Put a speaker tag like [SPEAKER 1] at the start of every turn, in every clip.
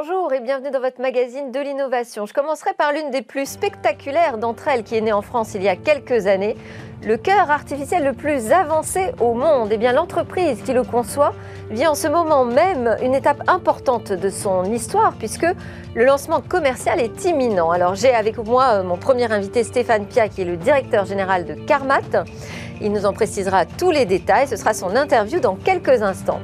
[SPEAKER 1] Bonjour et bienvenue dans votre magazine de l'innovation. Je commencerai par l'une des plus spectaculaires d'entre elles qui est née en France il y a quelques années, le cœur artificiel le plus avancé au monde. Eh bien, l'entreprise qui le conçoit vit en ce moment même une étape importante de son histoire puisque le lancement commercial est imminent. Alors, j'ai avec moi euh, mon premier invité Stéphane Pia qui est le directeur général de Carmat. Il nous en précisera tous les détails. Ce sera son interview dans quelques instants.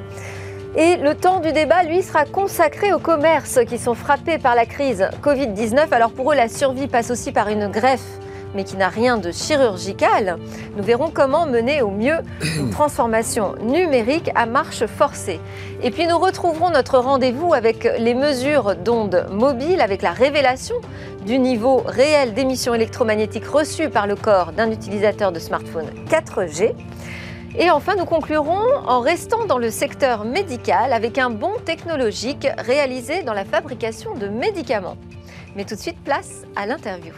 [SPEAKER 1] Et le temps du débat, lui, sera consacré aux commerces qui sont frappés par la crise Covid-19. Alors pour eux, la survie passe aussi par une greffe mais qui n'a rien de chirurgical, nous verrons comment mener au mieux une transformation numérique à marche forcée. Et puis nous retrouverons notre rendez-vous avec les mesures d'ondes mobiles, avec la révélation du niveau réel d'émissions électromagnétiques reçues par le corps d'un utilisateur de smartphone 4G. Et enfin, nous conclurons en restant dans le secteur médical avec un bond technologique réalisé dans la fabrication de médicaments. Mais tout de suite, place à l'interview.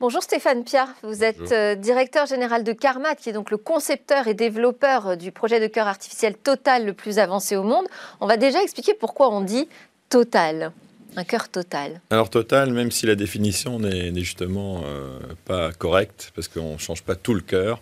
[SPEAKER 1] Bonjour Stéphane Pierre, vous êtes euh, directeur général de Carmat, qui est donc le concepteur et développeur euh, du projet de cœur artificiel Total le plus avancé au monde. On va déjà expliquer pourquoi on dit Total. Un cœur total.
[SPEAKER 2] Alors total, même si la définition n'est justement euh, pas correcte, parce qu'on ne change pas tout le cœur.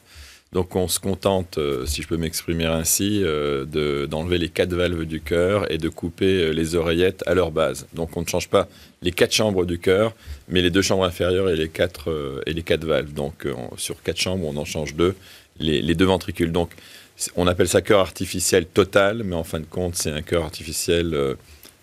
[SPEAKER 2] Donc on se contente, euh, si je peux m'exprimer ainsi, euh, d'enlever les quatre valves du cœur et de couper les oreillettes à leur base. Donc on ne change pas les quatre chambres du cœur, mais les deux chambres inférieures et les quatre, et les quatre valves. Donc sur quatre chambres, on en change deux, les, les deux ventricules. Donc on appelle ça cœur artificiel total, mais en fin de compte, c'est un cœur artificiel,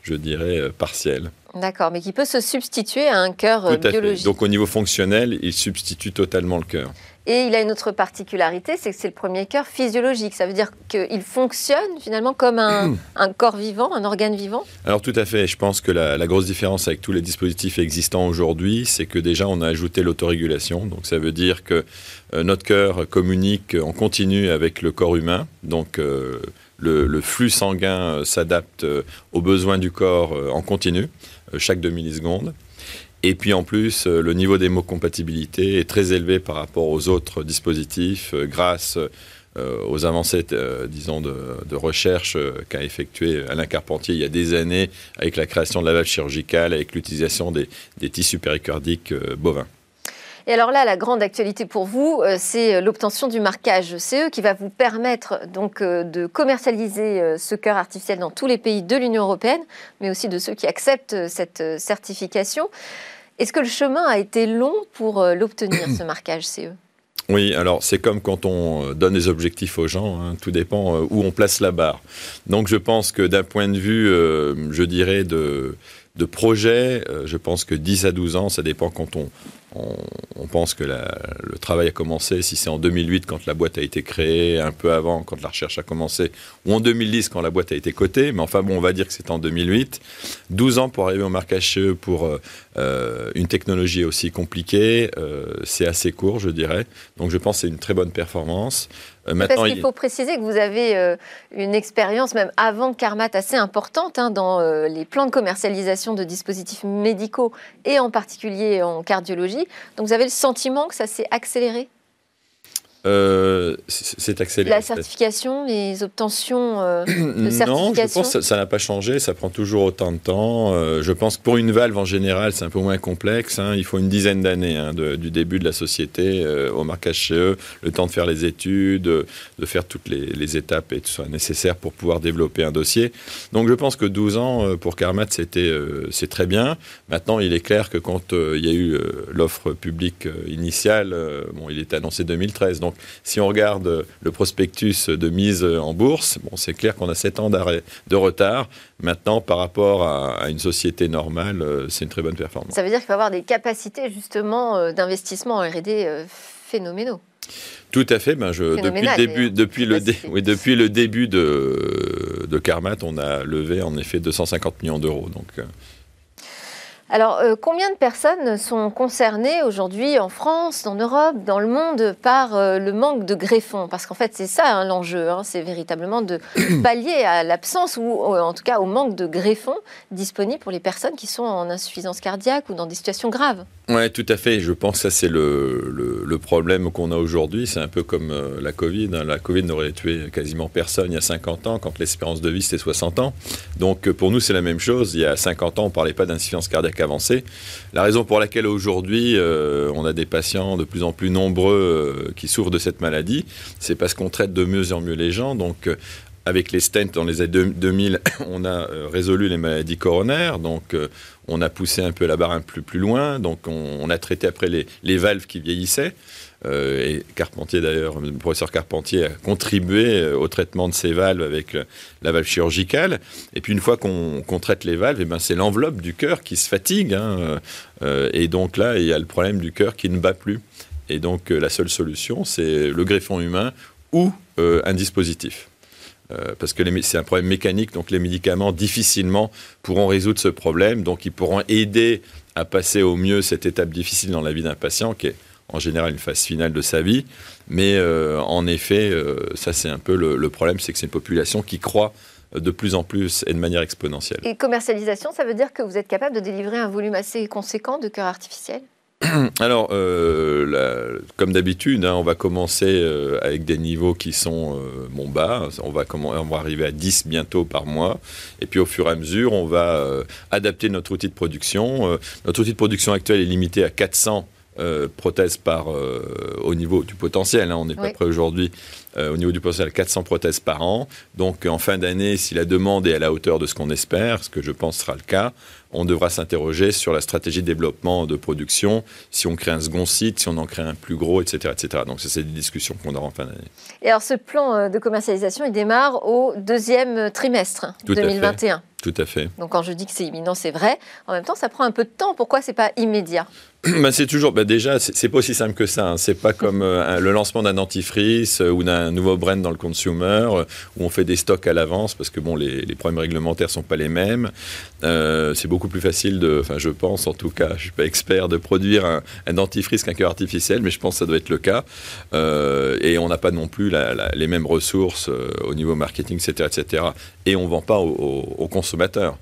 [SPEAKER 2] je dirais, partiel.
[SPEAKER 1] D'accord, mais qui peut se substituer à un cœur
[SPEAKER 2] euh,
[SPEAKER 1] biologique.
[SPEAKER 2] Donc au niveau fonctionnel, il substitue totalement le cœur.
[SPEAKER 1] Et il a une autre particularité, c'est que c'est le premier cœur physiologique. Ça veut dire qu'il fonctionne finalement comme un, corps vivant, un organe vivant?
[SPEAKER 2] Alors tout à fait. Je pense que la, grosse différence avec tous les dispositifs existants aujourd'hui, c'est que déjà on a ajouté l'autorégulation. Donc ça veut dire que euh, notre cœur communique en continu avec le corps humain. Donc euh, le, flux sanguin euh, s'adapte euh, aux besoins du corps euh, en continu, chaque demi-seconde. Et puis en plus, le niveau d'hémocompatibilité est très élevé par rapport aux autres dispositifs grâce aux avancées, disons, de, recherche qu'a effectué Alain Carpentier il y a des années avec la création de la valve chirurgicale, avec l'utilisation des, tissus péricardiques bovins.
[SPEAKER 1] Et alors là, la grande actualité pour vous, euh, c'est euh, l'obtention du marquage CE qui va vous permettre donc euh, de commercialiser ce cœur artificiel dans tous les pays de l'Union européenne, mais aussi de ceux qui acceptent cette certification. Est-ce que le chemin a été long pour l'obtenir, ce marquage CE
[SPEAKER 2] oui, alors c'est comme quand on donne des objectifs aux gens, hein, tout dépend où on place la barre. Donc je pense que d'un point de vue, je dirais, de, de projet, je pense que 10 à 12 ans, ça dépend quand on, on, pense que le travail a commencé, si c'est en 2008 quand la boîte a été créée, un peu avant quand la recherche a commencé, ou en 2010 quand la boîte a été cotée, mais enfin bon, on va dire que c'est en 2008. 12 ans pour arriver au marquage CE pour euh, une technologie aussi compliquée, euh, c'est assez court, je dirais. Donc je pense que c'est une très bonne performance.
[SPEAKER 1] Euh, Parce qu'il faut préciser que vous avez euh, une expérience, même avant Carmat, assez importante hein, dans euh, les plans de commercialisation de dispositifs médicaux et en particulier en cardiologie. Donc vous avez le sentiment que ça s'est accéléré?
[SPEAKER 2] Euh, c'est accéléré.
[SPEAKER 1] La certification, les obtentions euh, de certification
[SPEAKER 2] Non, je pense que ça n'a pas changé, ça prend toujours autant de temps. Euh, je pense que pour une valve en général, c'est un peu moins complexe. Hein. Il faut une dizaine d'années hein, du début de la société au marquage chez eux, le temps de faire les études, de faire toutes les, étapes et tout ça nécessaire pour pouvoir développer un dossier. Donc je pense que 12 ans pour Carmat, c'était c'est très bien. Maintenant, il est clair que quand il y a eu l'offre publique initiale, bon, il était annoncé 2013. Donc si on regarde le prospectus de mise en bourse, bon, c'est clair qu'on a 7 ans de retard. Maintenant, par rapport à, une société normale, euh, c'est une très bonne performance.
[SPEAKER 1] Ça veut dire qu'il faut avoir des capacités justement euh, d'investissement en R&D euh, phénoménaux.
[SPEAKER 2] Tout à fait. Ben je, depuis, le début, depuis, le oui, depuis le début de, de Carmat, on a levé en effet 250 millions d'euros. Donc,
[SPEAKER 1] Alors, euh, combien de personnes sont concernées aujourd'hui en France, en Europe, dans le monde par euh, le manque de greffons? Parce qu'en fait, c'est ça hein, l'enjeu, hein. c'est véritablement de pallier à l'absence ou en tout cas au manque de greffons disponibles pour les personnes qui sont en insuffisance cardiaque ou dans des situations graves.
[SPEAKER 2] Oui, tout à fait. Je pense que ça, c'est le, le, problème qu'on a aujourd'hui. C'est un peu comme euh, la Covid. Hein. La Covid n'aurait tué quasiment personne il y a 50 ans, quand l'espérance de vie, c'était 60 ans. Donc, pour nous, c'est la même chose. Il y a 50 ans, on ne parlait pas d'insuffisance cardiaque avancée. La raison pour laquelle aujourd'hui, euh, on a des patients de plus en plus nombreux euh, qui souffrent de cette maladie, c'est parce qu'on traite de mieux en mieux les gens. Donc, avec les stents dans les années 2000, on a résolu les maladies coronaires. Donc, on a poussé un peu la barre un peu plus loin, donc on, a traité après les, valves qui vieillissaient. Euh, et Carpentier d'ailleurs, le professeur Carpentier a contribué euh, au traitement de ces valves avec euh, la valve chirurgicale. Et puis une fois qu'on traite les valves, eh ben c'est l'enveloppe du cœur qui se fatigue. Hein, et donc là, il y a le problème du cœur qui ne bat plus. Et donc la seule solution, c'est le greffon humain ou un dispositif. Parce que c'est un problème mécanique, donc les médicaments difficilement pourront résoudre ce problème, donc ils pourront aider à passer au mieux cette étape difficile dans la vie d'un patient, qui est en général une phase finale de sa vie. Mais euh, en effet, euh, ça c'est un peu le, problème, c'est que c'est une population qui croît de plus en plus et de manière exponentielle.
[SPEAKER 1] Et commercialisation, ça veut dire que vous êtes capable de délivrer un volume assez conséquent de cœurs artificiels
[SPEAKER 2] Alors, euh, comme d'habitude, hein, on va commencer euh, avec des niveaux qui sont euh, bon, bas. On va, on va arriver à 10 bientôt par mois. Et puis, au fur et à mesure, on va adapter notre outil de production. notre outil de production actuel est limité à 400 prothèses par, au niveau du potentiel. Hein. on n'est pas prêt aujourd'hui au niveau du potentiel 400 prothèses par an. Donc en fin d'année, si la demande est à la hauteur de ce qu'on espère, ce que je pense sera le cas, on devra s'interroger sur la stratégie de développement de production, si on crée un second site, si on en crée un plus gros, etc. etc. Donc, c'est des discussions qu'on aura en fin d'année.
[SPEAKER 1] Et alors, ce plan euh, de commercialisation, il démarre au deuxième trimestre 2021.
[SPEAKER 2] Tout à fait.
[SPEAKER 1] Donc, quand je dis que c'est imminent, c'est vrai. En même temps, ça prend un peu de temps. Pourquoi c'est pas immédiat?
[SPEAKER 2] ben, c'est toujours, ben déjà, c'est pas aussi simple que ça. Hein. C'est pas comme euh, le lancement d'un dentifrice euh, ou d'un nouveau brand dans le consumer où on fait des stocks à l'avance parce que bon, les, les problèmes réglementaires sont pas les mêmes. c'est beaucoup plus facile de, enfin je pense en tout cas, je suis pas expert de produire un, dentifrice qu'un cœur artificiel, mais je pense que ça doit être le cas. Euh, et on n'a pas non plus les mêmes ressources euh, au niveau marketing, etc., etc. Et on vend pas aux, consommateurs.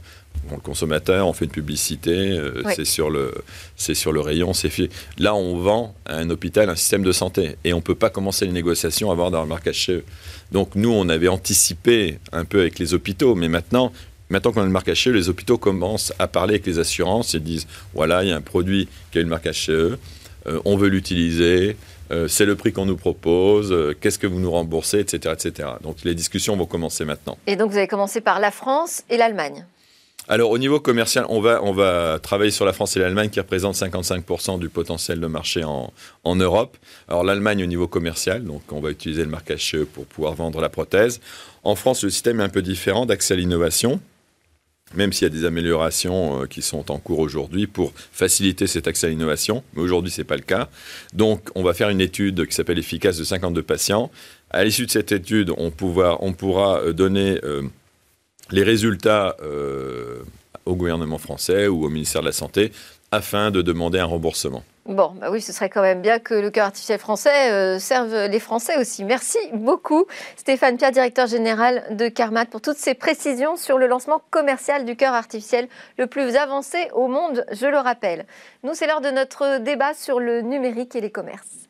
[SPEAKER 2] Le consommateur, on fait une publicité, euh, c'est sur le, c'est sur le rayon, c'est fait. Là, on vend à un hôpital un système de santé et on peut pas commencer les négociations avant d'avoir le marquage chez eux. Donc nous, on avait anticipé un peu avec les hôpitaux, mais maintenant, Maintenant qu'on a le marquage CE, les hôpitaux commencent à parler avec les assurances et disent voilà, il y a un produit qui a le marquage CE, euh, on veut l'utiliser, euh, c'est le prix qu'on nous propose, euh, qu'est-ce que vous nous remboursez, etc., etc. Donc les discussions vont commencer maintenant.
[SPEAKER 1] Et donc vous avez commencé par la France et l'Allemagne
[SPEAKER 2] alors au niveau commercial, on va, on va travailler sur la France et l'Allemagne qui représentent 55% du potentiel de marché en, en Europe. Alors l'Allemagne au niveau commercial, donc on va utiliser le marquage CE pour pouvoir vendre la prothèse. En France, le système est un peu différent d'accès à l'innovation même s'il y a des améliorations euh, qui sont en cours aujourd'hui pour faciliter cet accès à l'innovation, mais aujourd'hui ce n'est pas le cas. Donc on va faire une étude qui s'appelle Efficace de 52 patients. À l'issue de cette étude, on, on pourra euh, donner euh, les résultats au gouvernement français ou au ministère de la Santé afin de demander un remboursement.
[SPEAKER 1] Bon, bah oui, ce serait quand même bien que le cœur artificiel français euh, serve les Français aussi. Merci beaucoup, Stéphane Pierre, directeur général de Carmat, pour toutes ces précisions sur le lancement commercial du cœur artificiel le plus avancé au monde, je le rappelle. Nous, c'est l'heure de notre débat sur le numérique et les commerces.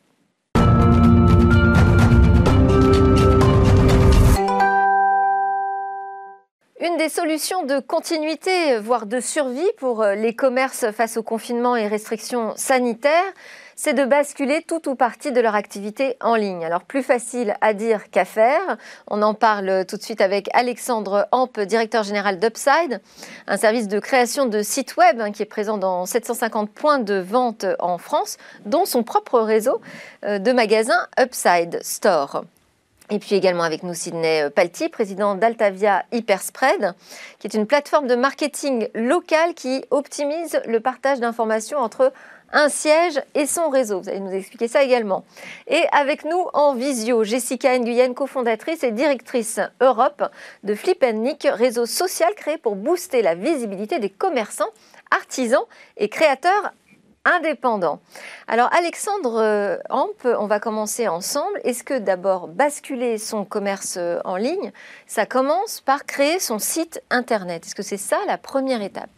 [SPEAKER 1] Une des solutions de continuité, voire de survie pour euh, les commerces face au confinement et restrictions sanitaires, c'est de basculer tout ou partie de leur activité en ligne. Alors plus facile à dire qu'à faire. On en parle tout de suite avec Alexandre Amp, directeur général d'Upside, un service de création de sites web hein, qui est présent dans 750 points de vente en France, dont son propre réseau euh, de magasins Upside Store. Et puis également avec nous Sidney Palti, président d'Altavia Hyperspread, qui est une plateforme de marketing local qui optimise le partage d'informations entre un siège et son réseau. Vous allez nous expliquer ça également. Et avec nous en visio, Jessica Nguyen, cofondatrice et directrice Europe de Flip Nick, réseau social créé pour booster la visibilité des commerçants, artisans et créateurs indépendants. Alors Alexandre euh, Amp, on va commencer ensemble. Est-ce que d'abord basculer son commerce euh, en ligne, ça commence par créer son site internet? Est-ce que c'est ça la première étape?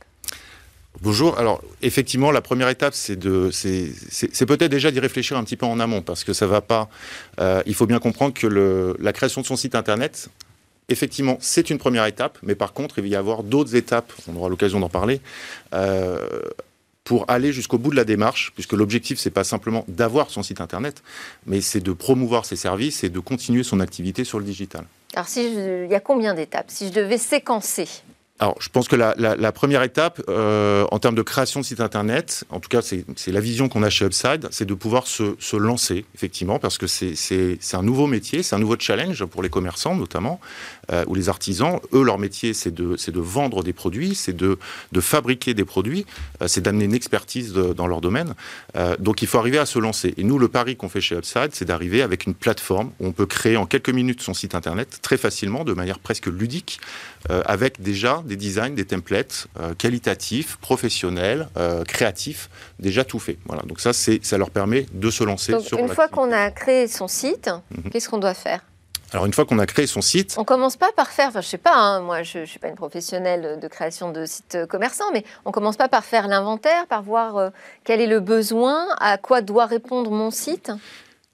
[SPEAKER 3] Bonjour. Alors, effectivement, la première étape, c'est de, c'est peut-être déjà d'y réfléchir un petit peu en amont, parce que ça va pas. Euh, il faut bien comprendre que la création de son site internet, effectivement, c'est une première étape, mais par contre, il va y avoir d'autres étapes. On aura l'occasion d'en parler. Euh, pour aller jusqu'au bout de la démarche, puisque l'objectif, c'est pas simplement d'avoir son site internet, mais c'est de promouvoir ses services et de continuer son activité sur le digital.
[SPEAKER 1] Alors, si il y a combien d'étapes? Si je devais séquencer
[SPEAKER 3] alors, je pense que la, première étape, euh, en termes de création de site internet, en tout cas, c'est la vision qu'on a chez Upside, c'est de pouvoir se, lancer, effectivement, parce que c'est un nouveau métier, c'est un nouveau challenge pour les commerçants, notamment, euh, ou les artisans. Eux, leur métier, c'est de, de vendre des produits, c'est de, de fabriquer des produits, euh, c'est d'amener une expertise dans leur domaine. donc, il faut arriver à se lancer. Et nous, le pari qu'on fait chez Upside, c'est d'arriver avec une plateforme où on peut créer en quelques minutes son site internet très facilement, de manière presque ludique, avec déjà des designs, des templates euh, qualitatifs, professionnels, euh, créatifs, déjà tout fait. Voilà. Donc ça, ça leur permet de se lancer
[SPEAKER 1] Donc, Une fois qu'on a créé son site, mhm. qu'est-ce qu'on doit faire?
[SPEAKER 3] Alors une fois qu'on a créé son site,
[SPEAKER 1] on commence pas par faire, enfin je sais pas, hein, moi je, ne suis pas une professionnelle de création de sites commerçants, mais on commence pas par faire l'inventaire, par voir euh, quel est le besoin, à quoi doit répondre mon site?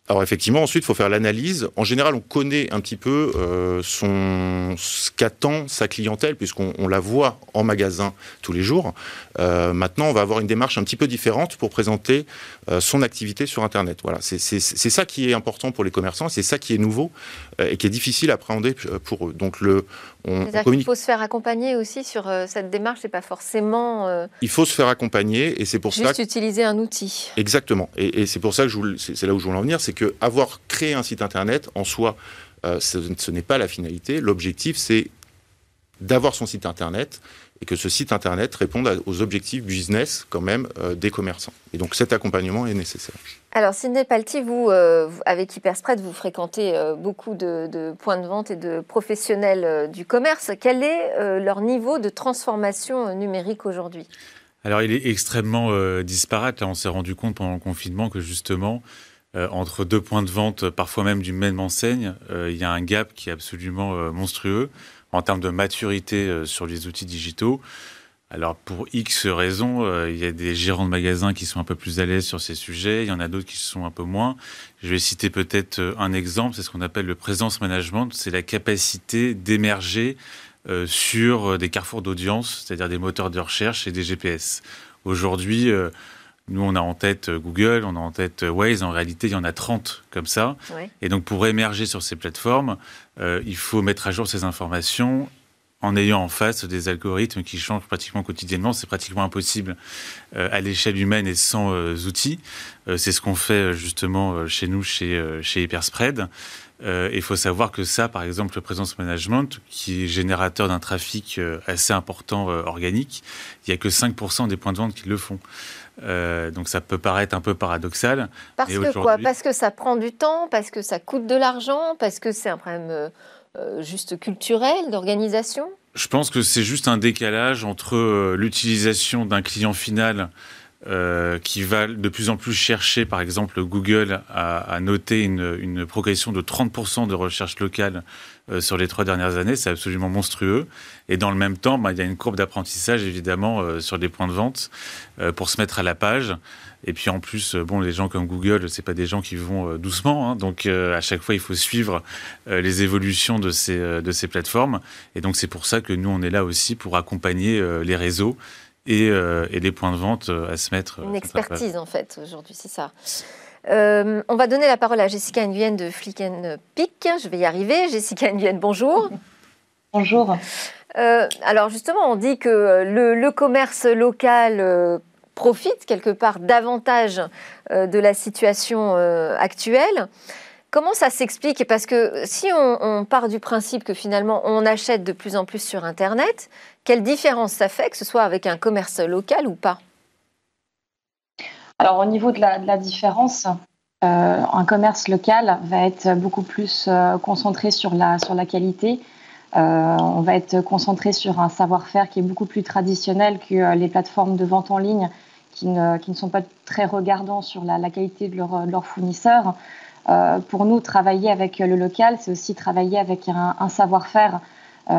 [SPEAKER 3] Alors effectivement, ensuite, il faut faire l'analyse. En général, on connaît un petit peu euh, son, ce qu'attend sa clientèle, puisqu'on la voit en magasin tous les jours. Euh, maintenant, on va avoir une démarche un petit peu différente pour présenter euh, son activité sur Internet. Voilà, c'est ça qui est important pour les commerçants, c'est ça qui est nouveau et qui est difficile à appréhender pour eux.
[SPEAKER 1] Donc le, on, Il faut se faire accompagner aussi sur cette démarche, c'est pas forcément.
[SPEAKER 3] Il faut se faire accompagner et c'est pour
[SPEAKER 1] juste
[SPEAKER 3] ça.
[SPEAKER 1] Juste utiliser un outil.
[SPEAKER 3] Exactement. Et, et c'est pour ça que c'est là où je voulais en venir, c'est que avoir créé un site internet en soi, euh, ce, n'est pas la finalité. L'objectif, c'est d'avoir son site internet et que ce site internet réponde aux objectifs business quand même euh, des commerçants. Et donc cet accompagnement est nécessaire.
[SPEAKER 1] Alors Sidney Palti, vous, euh, avec Hyperspread, vous fréquentez beaucoup de, points de vente et de professionnels du commerce. Quel est leur niveau de transformation numérique aujourd'hui?
[SPEAKER 4] Alors, il est extrêmement disparate. Là, on s'est rendu compte pendant le confinement que justement, euh, entre deux points de vente, parfois même d'une même enseigne, euh, il y a un gap qui est absolument euh, monstrueux en termes de maturité sur les outils digitaux. Alors pour X raisons, il y a des gérants de magasins qui sont un peu plus à l'aise sur ces sujets, il y en a d'autres qui sont un peu moins. Je vais citer peut-être un exemple, c'est ce qu'on appelle le présence management, c'est la capacité d'émerger sur des carrefours d'audience, c'est-à-dire des moteurs de recherche et des GPS. Aujourd'hui, nous, on a en tête euh, Google, on a en tête euh, Waze. En réalité, il y en a 30 comme ça. Et donc, pour émerger sur ces plateformes, euh, il faut mettre à jour ces informations en ayant en face des algorithmes qui changent pratiquement quotidiennement. C'est pratiquement impossible à l'échelle humaine et sans outils. c'est ce qu'on fait justement chez nous, chez, chez Hyperspread. Il faut savoir que ça, par exemple, le présence management, qui est générateur d'un trafic assez important organique, il n'y a que 5% des points de vente qui le font. Euh, donc ça peut paraître un peu paradoxal.
[SPEAKER 1] Parce que quoi? Parce que ça prend du temps, parce que ça coûte de l'argent, parce que c'est un problème euh, euh, juste culturel, d'organisation?
[SPEAKER 4] Je pense que c'est juste un décalage entre l'utilisation d'un client final qui va de plus en plus chercher, par exemple Google, à, noter une, progression de 30% de recherche locale euh, sur les trois dernières années. C'est absolument monstrueux. Et dans le même temps, bah, il y a une courbe d'apprentissage, évidemment, euh, sur les points de vente euh, pour se mettre à la page. Et puis en plus, bon, les gens comme Google, c'est pas des gens qui vont doucement. Hein. donc à chaque fois, il faut suivre les évolutions de ces, de ces plateformes. Et donc c'est pour ça que nous, on est là aussi pour accompagner les réseaux et, et, les points de vente à se mettre.
[SPEAKER 1] Une expertise en fait aujourd'hui, c'est ça. Euh, on va donner la parole à Jessica Nguyen de Flicken Peak. Je vais y arriver. Jessica Nguyen, bonjour.
[SPEAKER 5] Bonjour.
[SPEAKER 1] Euh, alors justement, on dit que le, commerce local euh, profite quelque part davantage de la situation actuelle. Comment ça s'explique? Parce que si on, part du principe que finalement on achète de plus en plus sur Internet, quelle différence ça fait que ce soit avec un commerce local ou pas?
[SPEAKER 5] Alors au niveau de la, différence, un commerce local va être beaucoup plus concentré sur la, sur la qualité. on va être concentré sur un savoir-faire qui est beaucoup plus traditionnel que les plateformes de vente en ligne qui ne, qui ne sont pas très regardants sur la, qualité de leurs leur fournisseurs. Euh, pour nous, travailler avec le local, c'est aussi travailler avec un, savoir-faire. Euh,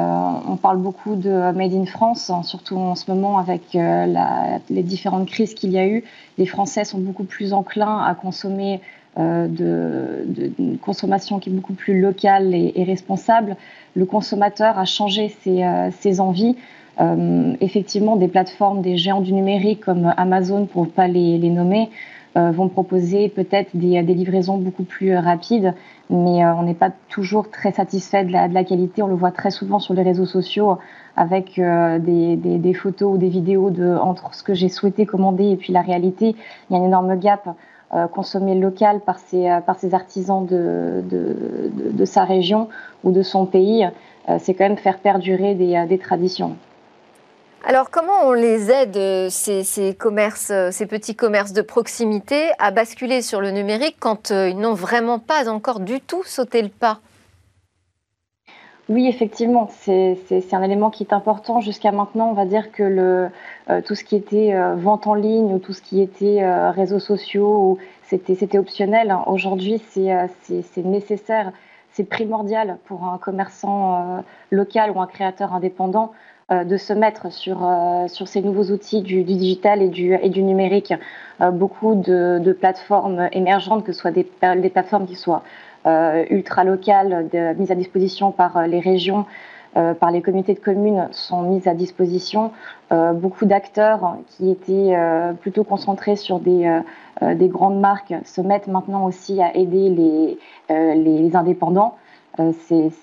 [SPEAKER 5] on parle beaucoup de Made in France, hein, surtout en ce moment avec euh, les différentes crises qu'il y a eu. Les Français sont beaucoup plus enclins à consommer de, une consommation qui est beaucoup plus locale et, responsable. Le consommateur a changé ses, envies. Effectivement, des plateformes, des géants du numérique comme Amazon, pour ne pas les, nommer, vont proposer peut-être des, des, livraisons beaucoup plus rapides, mais euh, on n'est pas toujours très satisfait de la, de la, qualité. On le voit très souvent sur les réseaux sociaux avec des, des, des, photos ou des vidéos de, entre ce que j'ai souhaité commander et puis la réalité. Il y a un énorme gap. Euh, consommer local par ses, par ses artisans de, de, de, de, sa région ou de son pays, c'est quand même faire perdurer des, des traditions.
[SPEAKER 1] Alors, comment on les aide, euh, euh, ces petits commerces de proximité, à basculer sur le numérique quand euh, ils n'ont vraiment pas encore du tout sauté le pas?
[SPEAKER 5] Oui, effectivement, c'est un élément qui est important. Jusqu'à maintenant, on va dire que tout ce qui était vente en ligne ou tout ce qui était réseaux sociaux, c'était optionnel. Aujourd'hui, c'est nécessaire, c'est primordial pour un commerçant local ou un créateur indépendant euh, de se mettre sur, euh, sur ces nouveaux outils du, digital et du, numérique. Euh, beaucoup de, plateformes émergentes, que ce soit des, des plateformes qui soient ultra locales, mises à disposition par les régions, par les comités de communes sont mises à disposition. beaucoup d'acteurs qui étaient plutôt concentrés sur des, des, grandes marques se mettent maintenant aussi à aider les, les indépendants. Euh,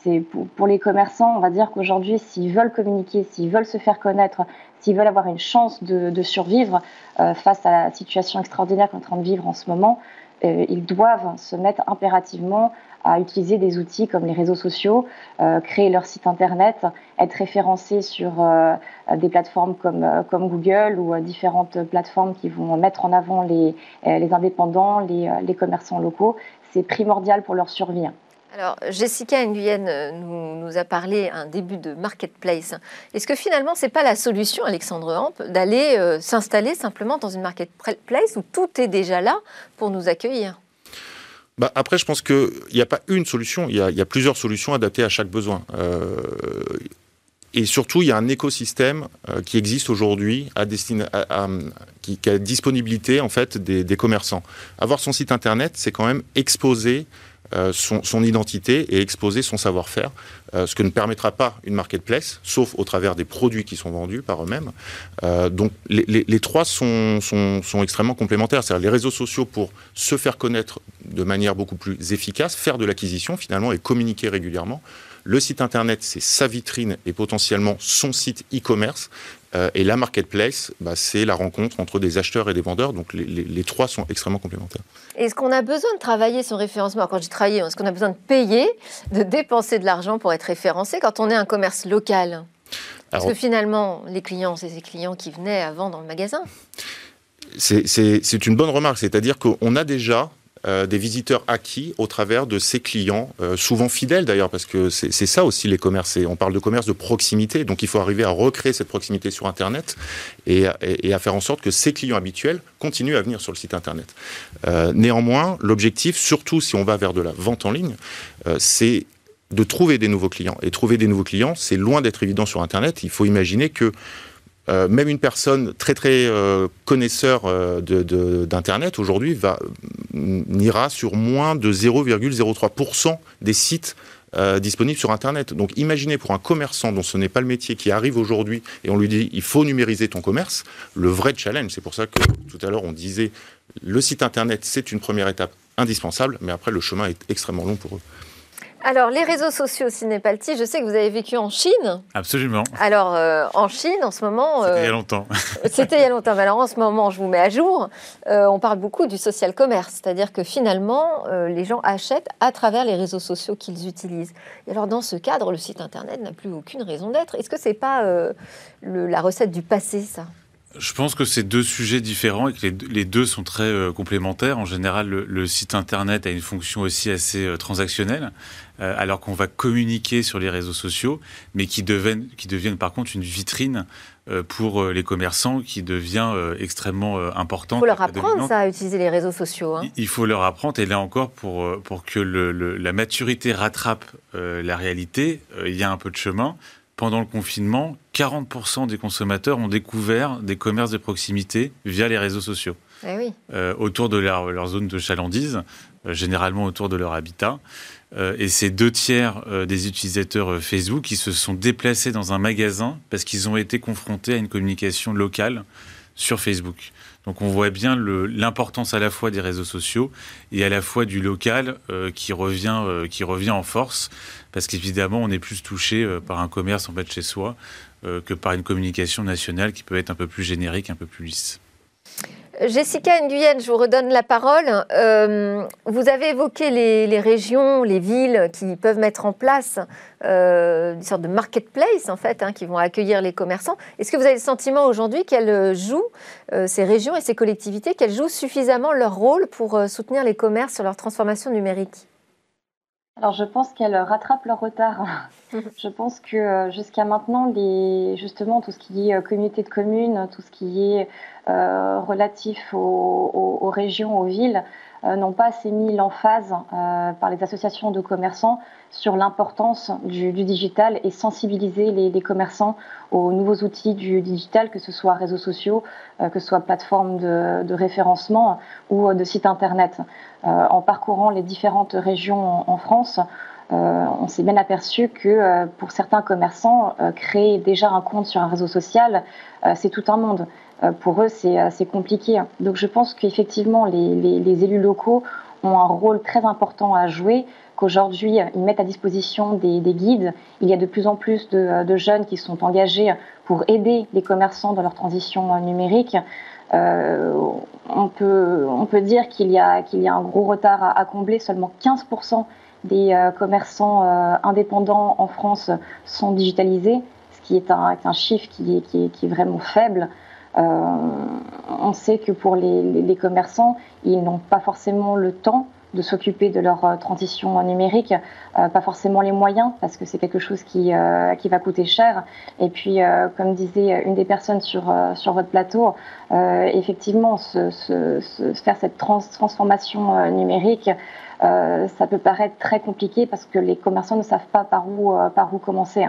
[SPEAKER 5] c'est pour, les commerçants, on va dire qu'aujourd'hui, s'ils veulent communiquer, s'ils veulent se faire connaître, s'ils veulent avoir une chance de, survivre euh, face à la situation extraordinaire qu'on est en train de vivre en ce moment, euh, ils doivent se mettre impérativement à utiliser des outils comme les réseaux sociaux, créer leur site internet, être référencés sur des plateformes comme, Google ou différentes plateformes qui vont mettre en avant les, indépendants, les commerçants locaux. C'est primordial pour leur survie.
[SPEAKER 1] Alors, Jessica Nguyen euh, nous, a parlé un début de marketplace. Est-ce que finalement, ce n'est pas la solution, Alexandre Hamp, d'aller euh, s'installer simplement dans une marketplace où tout est déjà là pour nous accueillir?
[SPEAKER 3] Bah après, je pense qu'il n'y a pas une solution, il y, a, plusieurs solutions adaptées à chaque besoin. Euh, et surtout, il y a un écosystème qui existe aujourd'hui à, qui, a disponibilité en fait des commerçants. Avoir son site internet, c'est quand même exposer euh, son, identité et exposer son savoir-faire, euh, ce que ne permettra pas une marketplace, sauf au travers des produits qui sont vendus par eux-mêmes. Euh, donc les, trois sont, sont, extrêmement complémentaires. C'est-à-dire les réseaux sociaux pour se faire connaître de manière beaucoup plus efficace, faire de l'acquisition finalement et communiquer régulièrement. Le site internet, c'est sa vitrine et potentiellement son site e-commerce. Euh, et la marketplace, bah, c'est la rencontre entre des acheteurs et des vendeurs. Donc les, trois sont extrêmement complémentaires.
[SPEAKER 1] Est-ce qu'on a besoin de travailler son référencement? Quand j'ai travaillé, est-ce qu'on a besoin de payer, de dépenser de l'argent pour être référencé quand on est un commerce local? Parce que finalement, les clients, c'est ces clients qui venaient avant dans le magasin.
[SPEAKER 3] C'est une bonne remarque. C'est-à-dire qu'on a déjà euh, des visiteurs acquis au travers de ses clients, euh, souvent fidèles d'ailleurs, parce que c'est ça aussi les commerces. On parle de commerce de proximité, donc il faut arriver à recréer cette proximité sur Internet et, à faire en sorte que ses clients habituels continuent à venir sur le site Internet. Euh, néanmoins, l'objectif, surtout si on va vers de la vente en ligne, c'est de trouver des nouveaux clients. Et trouver des nouveaux clients, c'est loin d'être évident sur Internet. Il faut imaginer que euh, même une personne très très euh, connaisseur euh, d'Internet aujourd'hui n'ira sur moins de 0,03% des sites disponibles sur Internet. Donc imaginez pour un commerçant dont ce n'est pas le métier qui arrive aujourd'hui et on lui dit il faut numériser ton commerce, le vrai challenge, c'est pour ça que tout à l'heure on disait le site Internet c'est une première étape indispensable, mais après le chemin est extrêmement long pour eux.
[SPEAKER 1] Alors, les réseaux sociaux Cinépalti, je sais que vous avez vécu en Chine.
[SPEAKER 4] Absolument.
[SPEAKER 1] Alors, euh, en Chine, en ce moment.
[SPEAKER 4] C'était il y a euh, longtemps.
[SPEAKER 1] C'était il y a longtemps. Mais alors, en ce moment, je vous mets à jour. Euh, on parle beaucoup du social commerce, c'est-à-dire que finalement, les gens achètent à travers les réseaux sociaux qu'ils utilisent. Et alors, dans ce cadre, le site internet n'a plus aucune raison d'être. Est-ce que c'est pas la recette du passé, ça?
[SPEAKER 4] Je pense que c'est deux sujets différents et que les, deux sont très euh, complémentaires. En général, le, site internet a une fonction aussi assez euh, transactionnelle, euh, alors qu'on va communiquer sur les réseaux sociaux, mais qui deviennent, qui deviennent par contre une vitrine pour les commerçants qui devient extrêmement important.
[SPEAKER 1] Il faut leur apprendre ça, à utiliser les réseaux sociaux. Hein.
[SPEAKER 4] Il faut leur apprendre, et là encore, pour, pour que le, la maturité rattrape la réalité, il y a un peu de chemin pendant le confinement, 40% des consommateurs ont découvert des commerces de proximité via les réseaux sociaux.
[SPEAKER 1] Eh
[SPEAKER 4] euh, autour de leur, zone de chalandise, euh, généralement autour de leur habitat. Euh, et c'est deux tiers des utilisateurs Facebook qui se sont déplacés dans un magasin parce qu'ils ont été confrontés à une communication locale sur Facebook. Donc on voit bien l'importance à la fois des réseaux sociaux et à la fois du local qui, revient, qui revient en force parce qu'évidemment, on est plus touché euh, par un commerce en de chez soi euh, que par une communication nationale qui peut être un peu plus générique, un peu plus lisse.
[SPEAKER 1] Jessica Nguyen, je vous redonne la parole. Euh, vous avez évoqué les, régions, les villes qui peuvent mettre en place une sorte de marketplace, en fait, hein, qui vont accueillir les commerçants. Est-ce que vous avez le sentiment aujourd'hui qu'elles jouent, ces régions et ces collectivités, qu'elles jouent suffisamment leur rôle pour soutenir les commerces sur leur transformation numérique?
[SPEAKER 5] Alors je pense qu'elles rattrapent leur retard. je pense que euh, jusqu'à maintenant, les, justement, tout ce qui est euh, communauté de communes, tout ce qui est euh, relatif aux, régions, aux villes, n'ont pas assez mis l'emphase par les associations de commerçants sur l'importance du, digital et sensibiliser les, commerçants aux nouveaux outils du digital, que ce soit réseaux sociaux, que ce soit plateformes de, référencement ou de sites internet. en parcourant les différentes régions en France, euh, on s'est bien aperçu que euh, pour certains commerçants, euh, créer déjà un compte sur un réseau social, c'est tout un monde. pour eux, c'est compliqué. Donc je pense qu'effectivement, les, élus locaux ont un rôle très important à jouer, qu'aujourd'hui, ils mettent à disposition des, guides. Il y a de plus en plus de, jeunes qui sont engagés pour aider les commerçants dans leur transition numérique. on, peut, on peut dire qu'il y, y, a un gros retard à, combler. Seulement 15% des euh, commerçants euh, indépendants en France sont digitalisés, ce qui est un, chiffre qui est, vraiment faible. Euh, on sait que pour les, commerçants, ils n'ont pas forcément le temps de s'occuper de leur transition numérique, pas forcément les moyens, parce que c'est quelque chose qui, qui va coûter cher. Et puis, comme disait une des personnes sur, sur votre plateau, effectivement, faire cette transformation numérique, euh, ça peut paraître très compliqué parce que les commerçants ne savent pas par où, euh, par où commencer.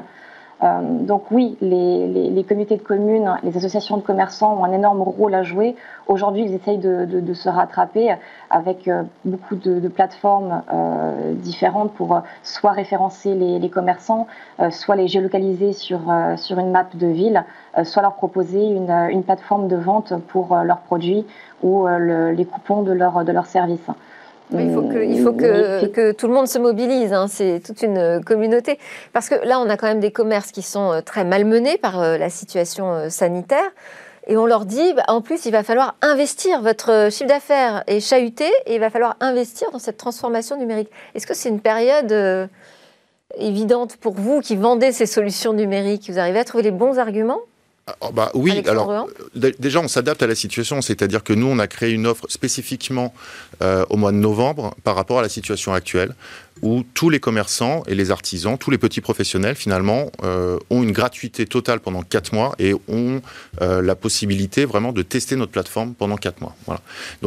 [SPEAKER 5] Euh, donc oui, les, les, les, comités de communes, les associations de commerçants ont un énorme rôle à jouer. Aujourd'hui, ils essayent de, de, de, se rattraper avec beaucoup de, de plateformes euh, différentes pour soit référencer les, les commerçants, soit les géolocaliser sur, sur une map de ville, soit leur proposer une, une plateforme de vente pour leurs produits ou le, les coupons de leurs de leur services.
[SPEAKER 1] Il faut, que, il faut que, que, tout le monde se mobilise, hein. c'est toute une communauté. Parce que là, on a quand même des commerces qui sont euh, très malmenés par euh, la situation euh, sanitaire. Et on leur dit, bah, en plus, il va falloir investir. Votre chiffre d'affaires est chahuté et il va falloir investir dans cette transformation numérique. Est-ce que c'est une période évidente pour vous qui vendez ces solutions numériques? Vous arrivez à trouver les bons arguments?
[SPEAKER 3] Ah, bah, oui, alors déjà on s'adapte à la situation, c'est-à-dire que nous on a créé une offre spécifiquement euh, au mois de novembre par rapport à la situation actuelle où tous les commerçants et les artisans, tous les petits professionnels finalement euh, ont une gratuité totale pendant 4 mois et ont euh, la possibilité vraiment de tester notre plateforme pendant 4 mois. Voilà.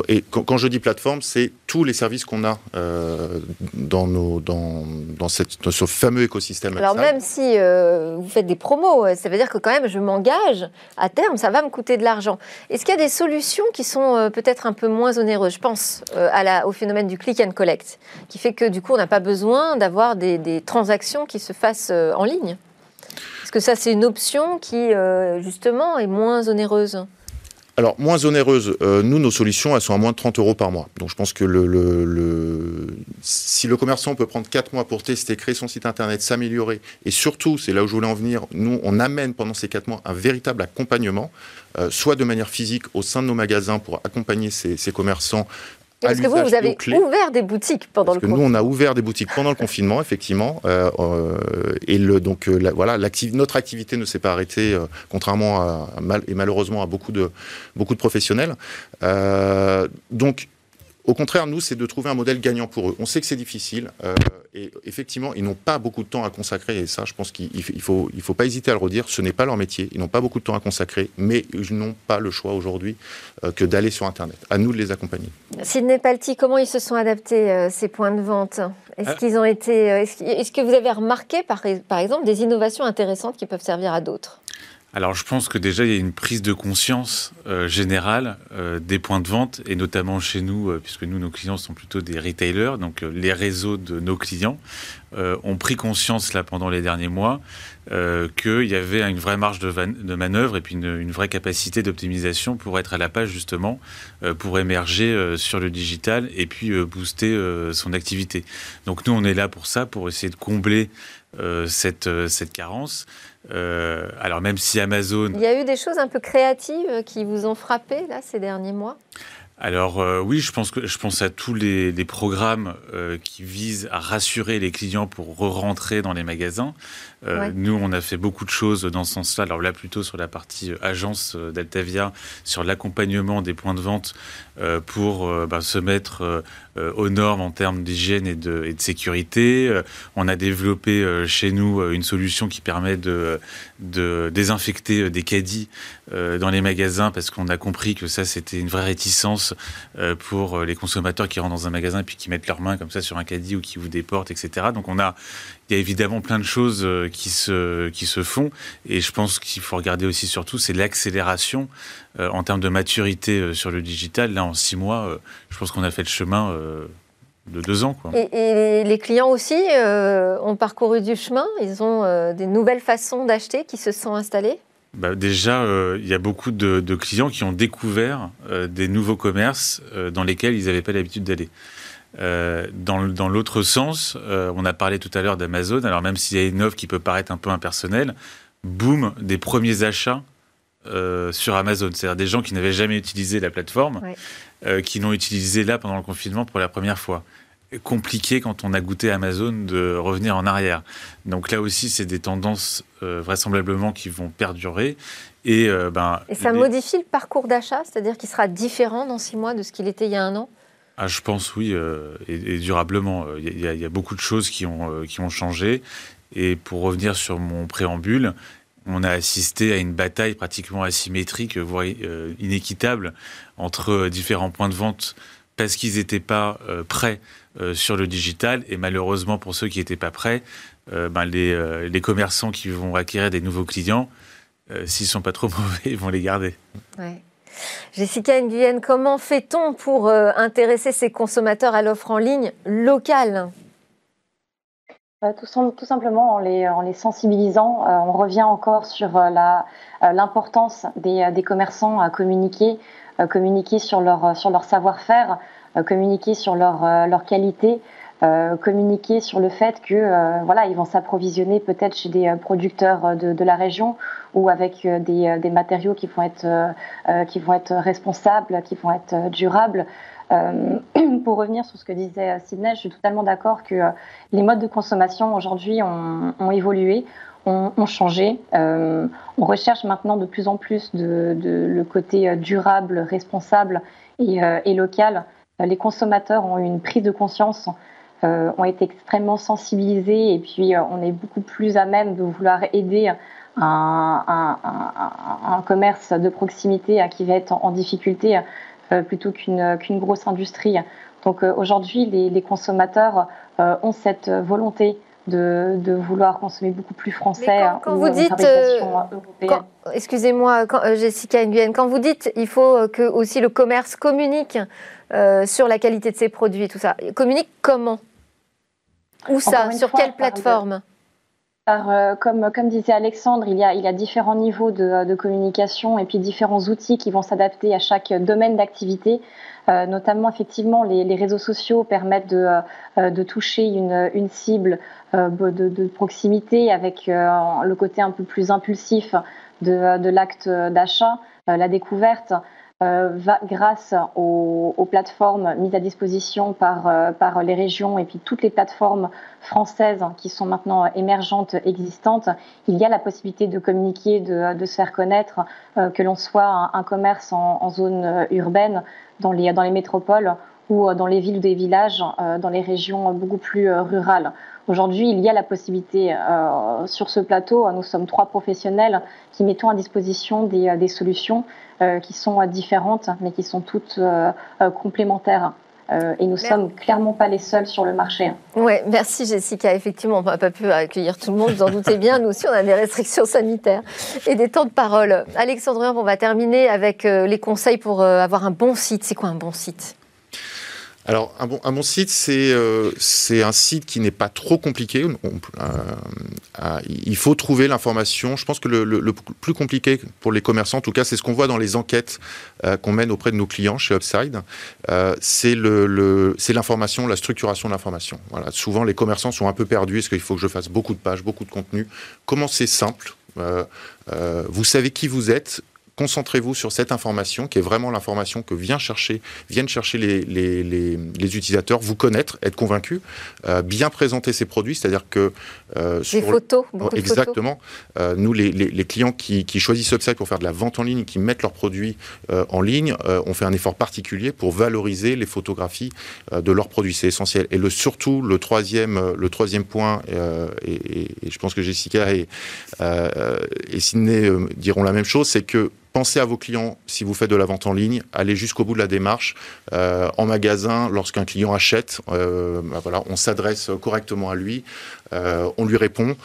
[SPEAKER 3] Et quand, je dis plateforme, c'est tous les services qu'on a euh, dans, nos, dans, dans, cette, dans, ce fameux écosystème.
[SPEAKER 1] Alors même si vous faites des promos, ça veut dire que quand même je m'engage, à terme ça va me coûter de l'argent. Est-ce qu'il y a des solutions qui sont peut-être un peu moins onéreuses? Je pense à la, au phénomène du click and collect, qui fait que du coup on n'a pas besoin d'avoir des, transactions qui se fassent euh, en ligne Est-ce que ça, c'est une option qui, euh, justement, est moins onéreuse
[SPEAKER 3] alors, moins onéreuse, euh, nous, nos solutions, elles sont à moins de 30 euros par mois. Donc, je pense que le, si le commerçant peut prendre 4 mois pour tester, créer son site internet, s'améliorer, et surtout, c'est là où je voulais en venir, nous, on amène pendant ces 4 mois un véritable accompagnement, soit de manière physique au sein de nos magasins pour accompagner ces commerçants
[SPEAKER 1] Parce que vous, vous avez ouvert des boutiques pendant
[SPEAKER 3] Parce
[SPEAKER 1] le
[SPEAKER 3] que nous, on a ouvert des boutiques pendant le confinement, effectivement. Euh, et le, donc, voilà, notre activité ne s'est pas arrêtée, contrairement à, mal, et malheureusement à beaucoup de, beaucoup de professionnels. donc, au contraire, nous, c'est de trouver un modèle gagnant pour eux. On sait que c'est difficile. Euh, et effectivement, ils n'ont pas beaucoup de temps à consacrer. Et ça, je pense qu'il ne faut, il faut pas hésiter à le redire. Ce n'est pas leur métier. Ils n'ont pas beaucoup de temps à consacrer. Mais ils n'ont pas le choix aujourd'hui euh, que d'aller sur Internet. À nous de les accompagner.
[SPEAKER 1] Sidney Palti, comment ils se sont adaptés, euh, ces points de vente? Est-ce qu'ils ont été. Est-ce que vous avez remarqué, par, par exemple, des innovations intéressantes qui peuvent servir à d'autres?
[SPEAKER 4] Alors je pense que déjà il y a une prise de conscience euh, générale euh, des points de vente et notamment chez nous, euh, puisque nous nos clients sont plutôt des retailers, donc les réseaux de nos clients ont pris conscience là pendant les derniers mois qu'il y avait une vraie marge de, de manœuvre et puis une, une vraie capacité d'optimisation pour être à la page justement, pour émerger sur le digital et puis booster son activité. Donc nous on est là pour ça, pour essayer de combler cette, cette carence. Euh, alors même si Amazon...
[SPEAKER 1] Il y a eu des choses un peu créatives qui vous ont frappé ces derniers mois?
[SPEAKER 4] Alors euh, oui, je pense que je pense à tous les, programmes euh, qui visent à rassurer les clients pour re-rentrer dans les magasins. Nous, on a fait beaucoup de choses dans ce sens-là. Alors là, plutôt sur la partie agence d'Altavia, sur l'accompagnement des points de vente pour bah, se mettre euh, aux normes en termes d'hygiène et de, et de, sécurité. Euh, on a développé euh, chez nous une solution qui permet de, de désinfecter des caddies dans les magasins parce qu'on a compris que ça c'était une vraie réticence pour les consommateurs qui rentrent dans un magasin puis qui mettent leurs mains comme ça sur un caddie ou qui vous déportent, etc. Donc on a, il y a évidemment plein de choses qui se, qui se font et je pense qu'il faut regarder aussi surtout c'est l'accélération en termes de maturité sur le digital. Là en six mois, je pense qu'on a fait le chemin de deux ans.
[SPEAKER 1] Et, les clients aussi euh, ont parcouru du chemin Ils ont euh, des nouvelles façons d'acheter qui se sont installées
[SPEAKER 4] bah déjà, euh, il y a beaucoup de, clients qui ont découvert des nouveaux commerces dans lesquels ils n'avaient pas l'habitude d'aller. dans, dans l'autre sens, on a parlé tout à l'heure d'Amazon. Alors même s'il y a une offre qui peut paraître un peu impersonnelle, boum, des premiers achats sur Amazon. C'est-à-dire des gens qui n'avaient jamais utilisé la plateforme, qui l'ont utilisé là pendant le confinement pour la première fois compliqué quand on a goûté Amazon de revenir en arrière. Donc là aussi, c'est des tendances euh, vraisemblablement qui vont perdurer.
[SPEAKER 1] Et, euh, ben, et ça modifie le parcours d'achat, c'est-à-dire qu'il sera différent dans six mois de ce qu'il était il y a un an?
[SPEAKER 4] Ah, Je pense oui, euh, et, durablement. Il y, y, a beaucoup de choses qui ont, qui ont changé. Et pour revenir sur mon préambule, on a assisté à une bataille pratiquement asymétrique, voire inéquitable, entre différents points de vente parce qu'ils n'étaient pas prêts euh, sur le digital. Et malheureusement, pour ceux qui n'étaient pas prêts, euh, ben euh, les, commerçants qui vont acquérir des nouveaux clients, s'ils ne sont pas trop mauvais, ils vont les garder.
[SPEAKER 1] Jessica Nguyen, comment fait-on pour intéresser ces consommateurs à l'offre en ligne locale?
[SPEAKER 5] Tout, simplement en les, en les sensibilisant. on revient encore sur l'importance des, des, commerçants à communiquer, communiquer sur leur, sur leur savoir-faire, euh, communiquer sur leur, euh, qualité, euh, communiquer sur le fait que voilà ils vont s'approvisionner peut-être chez des producteurs de, de, la région ou avec des, des matériaux qui vont être qui vont être responsables, qui vont être durables. pour revenir sur ce que disait Sidney, je suis totalement d'accord que les modes de consommation aujourd'hui ont, évolué, ont, changé. on recherche maintenant de plus en plus de, le côté durable, responsable et, et local. Euh, les consommateurs ont une prise de conscience, euh, ont été extrêmement sensibilisés et puis euh, on est beaucoup plus à même de vouloir aider un, commerce de proximité qui va être en, difficulté plutôt qu'une grosse industrie. Donc aujourd'hui, les, consommateurs ont cette volonté de, vouloir consommer beaucoup plus français.
[SPEAKER 1] quand, vous dites, excusez-moi, Jessica Nguyen, quand vous dites il faut que aussi le commerce communique euh, sur la qualité de ses produits et tout ça. Communique comment? Où ça? Sur quelle plateforme?
[SPEAKER 5] Euh, comme, disait Alexandre, il y a, différents niveaux de, communication et puis différents outils qui vont s'adapter à chaque domaine d'activité. Euh, notamment, effectivement, les, réseaux sociaux permettent de, de toucher une, cible de, proximité avec le côté un peu plus impulsif de, l'acte d'achat, la découverte. Va, grâce aux, plateformes mises à disposition par, par les régions et puis toutes les plateformes françaises qui sont maintenant émergentes, existantes, il y a la possibilité de communiquer, de, se faire connaître, que l'on soit un, commerce en, zone urbaine, dans les, métropoles ou dans les villes ou des villages, dans les régions beaucoup plus rurales. Aujourd'hui, il y a la possibilité euh, sur ce plateau, nous sommes trois professionnels qui mettons à disposition des, euh, solutions euh, qui sont différentes, mais qui sont toutes complémentaires. et nous ne sommes clairement pas les seuls sur le marché.
[SPEAKER 1] Oui, merci Jessica. Effectivement, on n'a pas pu accueillir tout le monde, vous en doutez bien. Nous aussi, on a des restrictions sanitaires et des temps de parole. Alexandre, on va terminer avec les conseils pour avoir un bon site. C'est quoi un bon site?
[SPEAKER 3] Alors, un bon, site, c'est euh, un site qui n'est pas trop compliqué. Euh, euh, il faut trouver l'information. Je pense que le, plus compliqué pour les commerçants, en tout cas, c'est ce qu'on voit dans les enquêtes qu'on mène auprès de nos clients chez Upside. c'est l'information, la structuration de l'information. Souvent, les commerçants sont un peu perdus. Est-ce qu'il faut que je fasse beaucoup de pages, beaucoup de contenu? Comment c'est simple? Vous savez qui vous êtes, concentrez-vous sur cette information qui est vraiment l'information que vient chercher, viennent chercher les, les, les, utilisateurs, vous connaître, être convaincus, euh, bien présenter ses produits, c'est-à-dire que...
[SPEAKER 1] Euh, des photos, beaucoup
[SPEAKER 3] Exactement. Euh, nous, les, clients qui, qui, choisissent Upside pour faire de la vente en ligne, qui mettent leurs produits en ligne, on fait un effort particulier pour valoriser les photographies de leurs produits. C'est essentiel. Et le, surtout, le troisième, le troisième point, et, et, je pense que Jessica et, et Sydney diront la même chose, c'est que Pensez à vos clients si vous faites de la vente en ligne, allez jusqu'au bout de la démarche. Euh, en magasin, lorsqu'un client achète, euh, bah voilà, on s'adresse correctement à lui, euh, on lui répond,